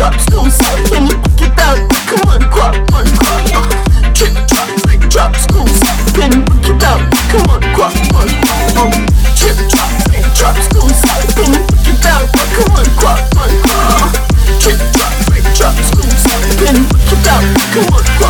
drops goes up when you on, quack. Uh, Trick big drops goes up when you. Come on, quack, on, quack. Uh, Trick drops, big drops goes up when you get down. Come on, quack, on, quack. Uh, Trick big drops goes up when you down. Come on, quack, on, quack.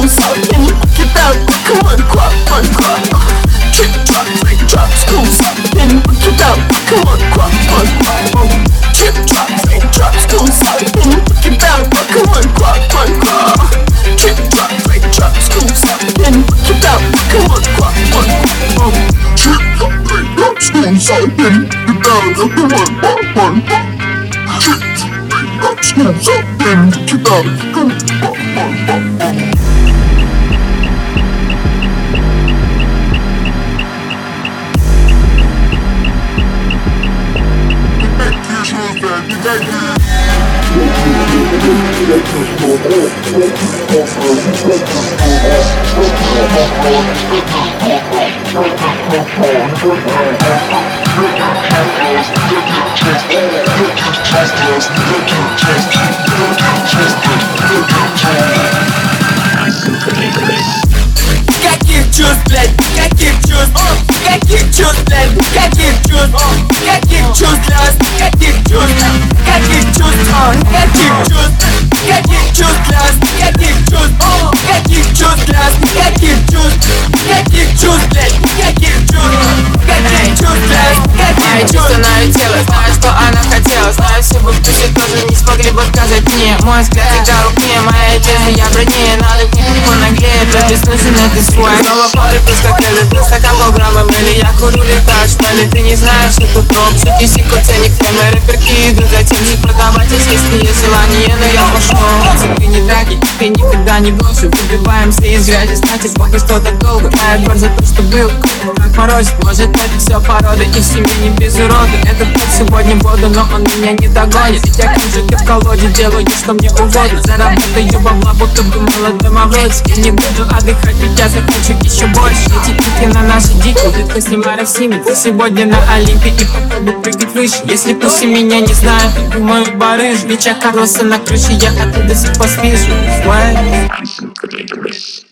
goes up when you get. Come on, on, quack. Uh, Trick drops, big drops goes up when you get down. Come on, on, quack. Uh, Trick drops, big drops goes up when you get down. Come on, on, quack. Uh, Trick drops, big drops goes up when you get down. Come on, on, quack. Uh, Trick drops, big drops goes up when you get down. Come on, on, quack. Trick you get down. Come on, quack, on, quack. Каких чувств, блядь, каких чувств, а? каких чувств, блядь, каких чувств, он Никаких чувств, никаких чувств для о, никаких чувств для вас Никаких чувств, никаких чувств, блядь Никаких на ее тело, знаю, что она хотела Знаю, все бы в тоже не смогли бы сказать мне. Мой взгляд всегда рук мне, моя одежда, я бронею весной зеленый свой Снова пары проскакали, плюс стакан полграмма мэри Я курю что ли? ты не знаешь что тут топ Шути сику ценник, темы, а рэперки идут за тем Продавать здесь есть желание, но я пошел. Цветы не драки, ты никогда не брошу Выбиваемся из грязи, значит, Бог и что-то долго Тает. Боль за то, что был, как морозит Может, это все порода, и в не без урода. Этот путь сегодня воду, но он меня не догонит. Ведь я же в колоде, делаю, что мне угодно. Заработаю бабла, будто бы молодым овец И не буду отдыхать, ведь я захочу еще больше. Эти пики на наши дикие, детка снимаю в симе Ты сегодня на Олимпе и попробуй прыгать выше. Если пусть меня не знают, думаю барыш Бича Карлоса на крыше, я оттуда wise. I'm so dangerous.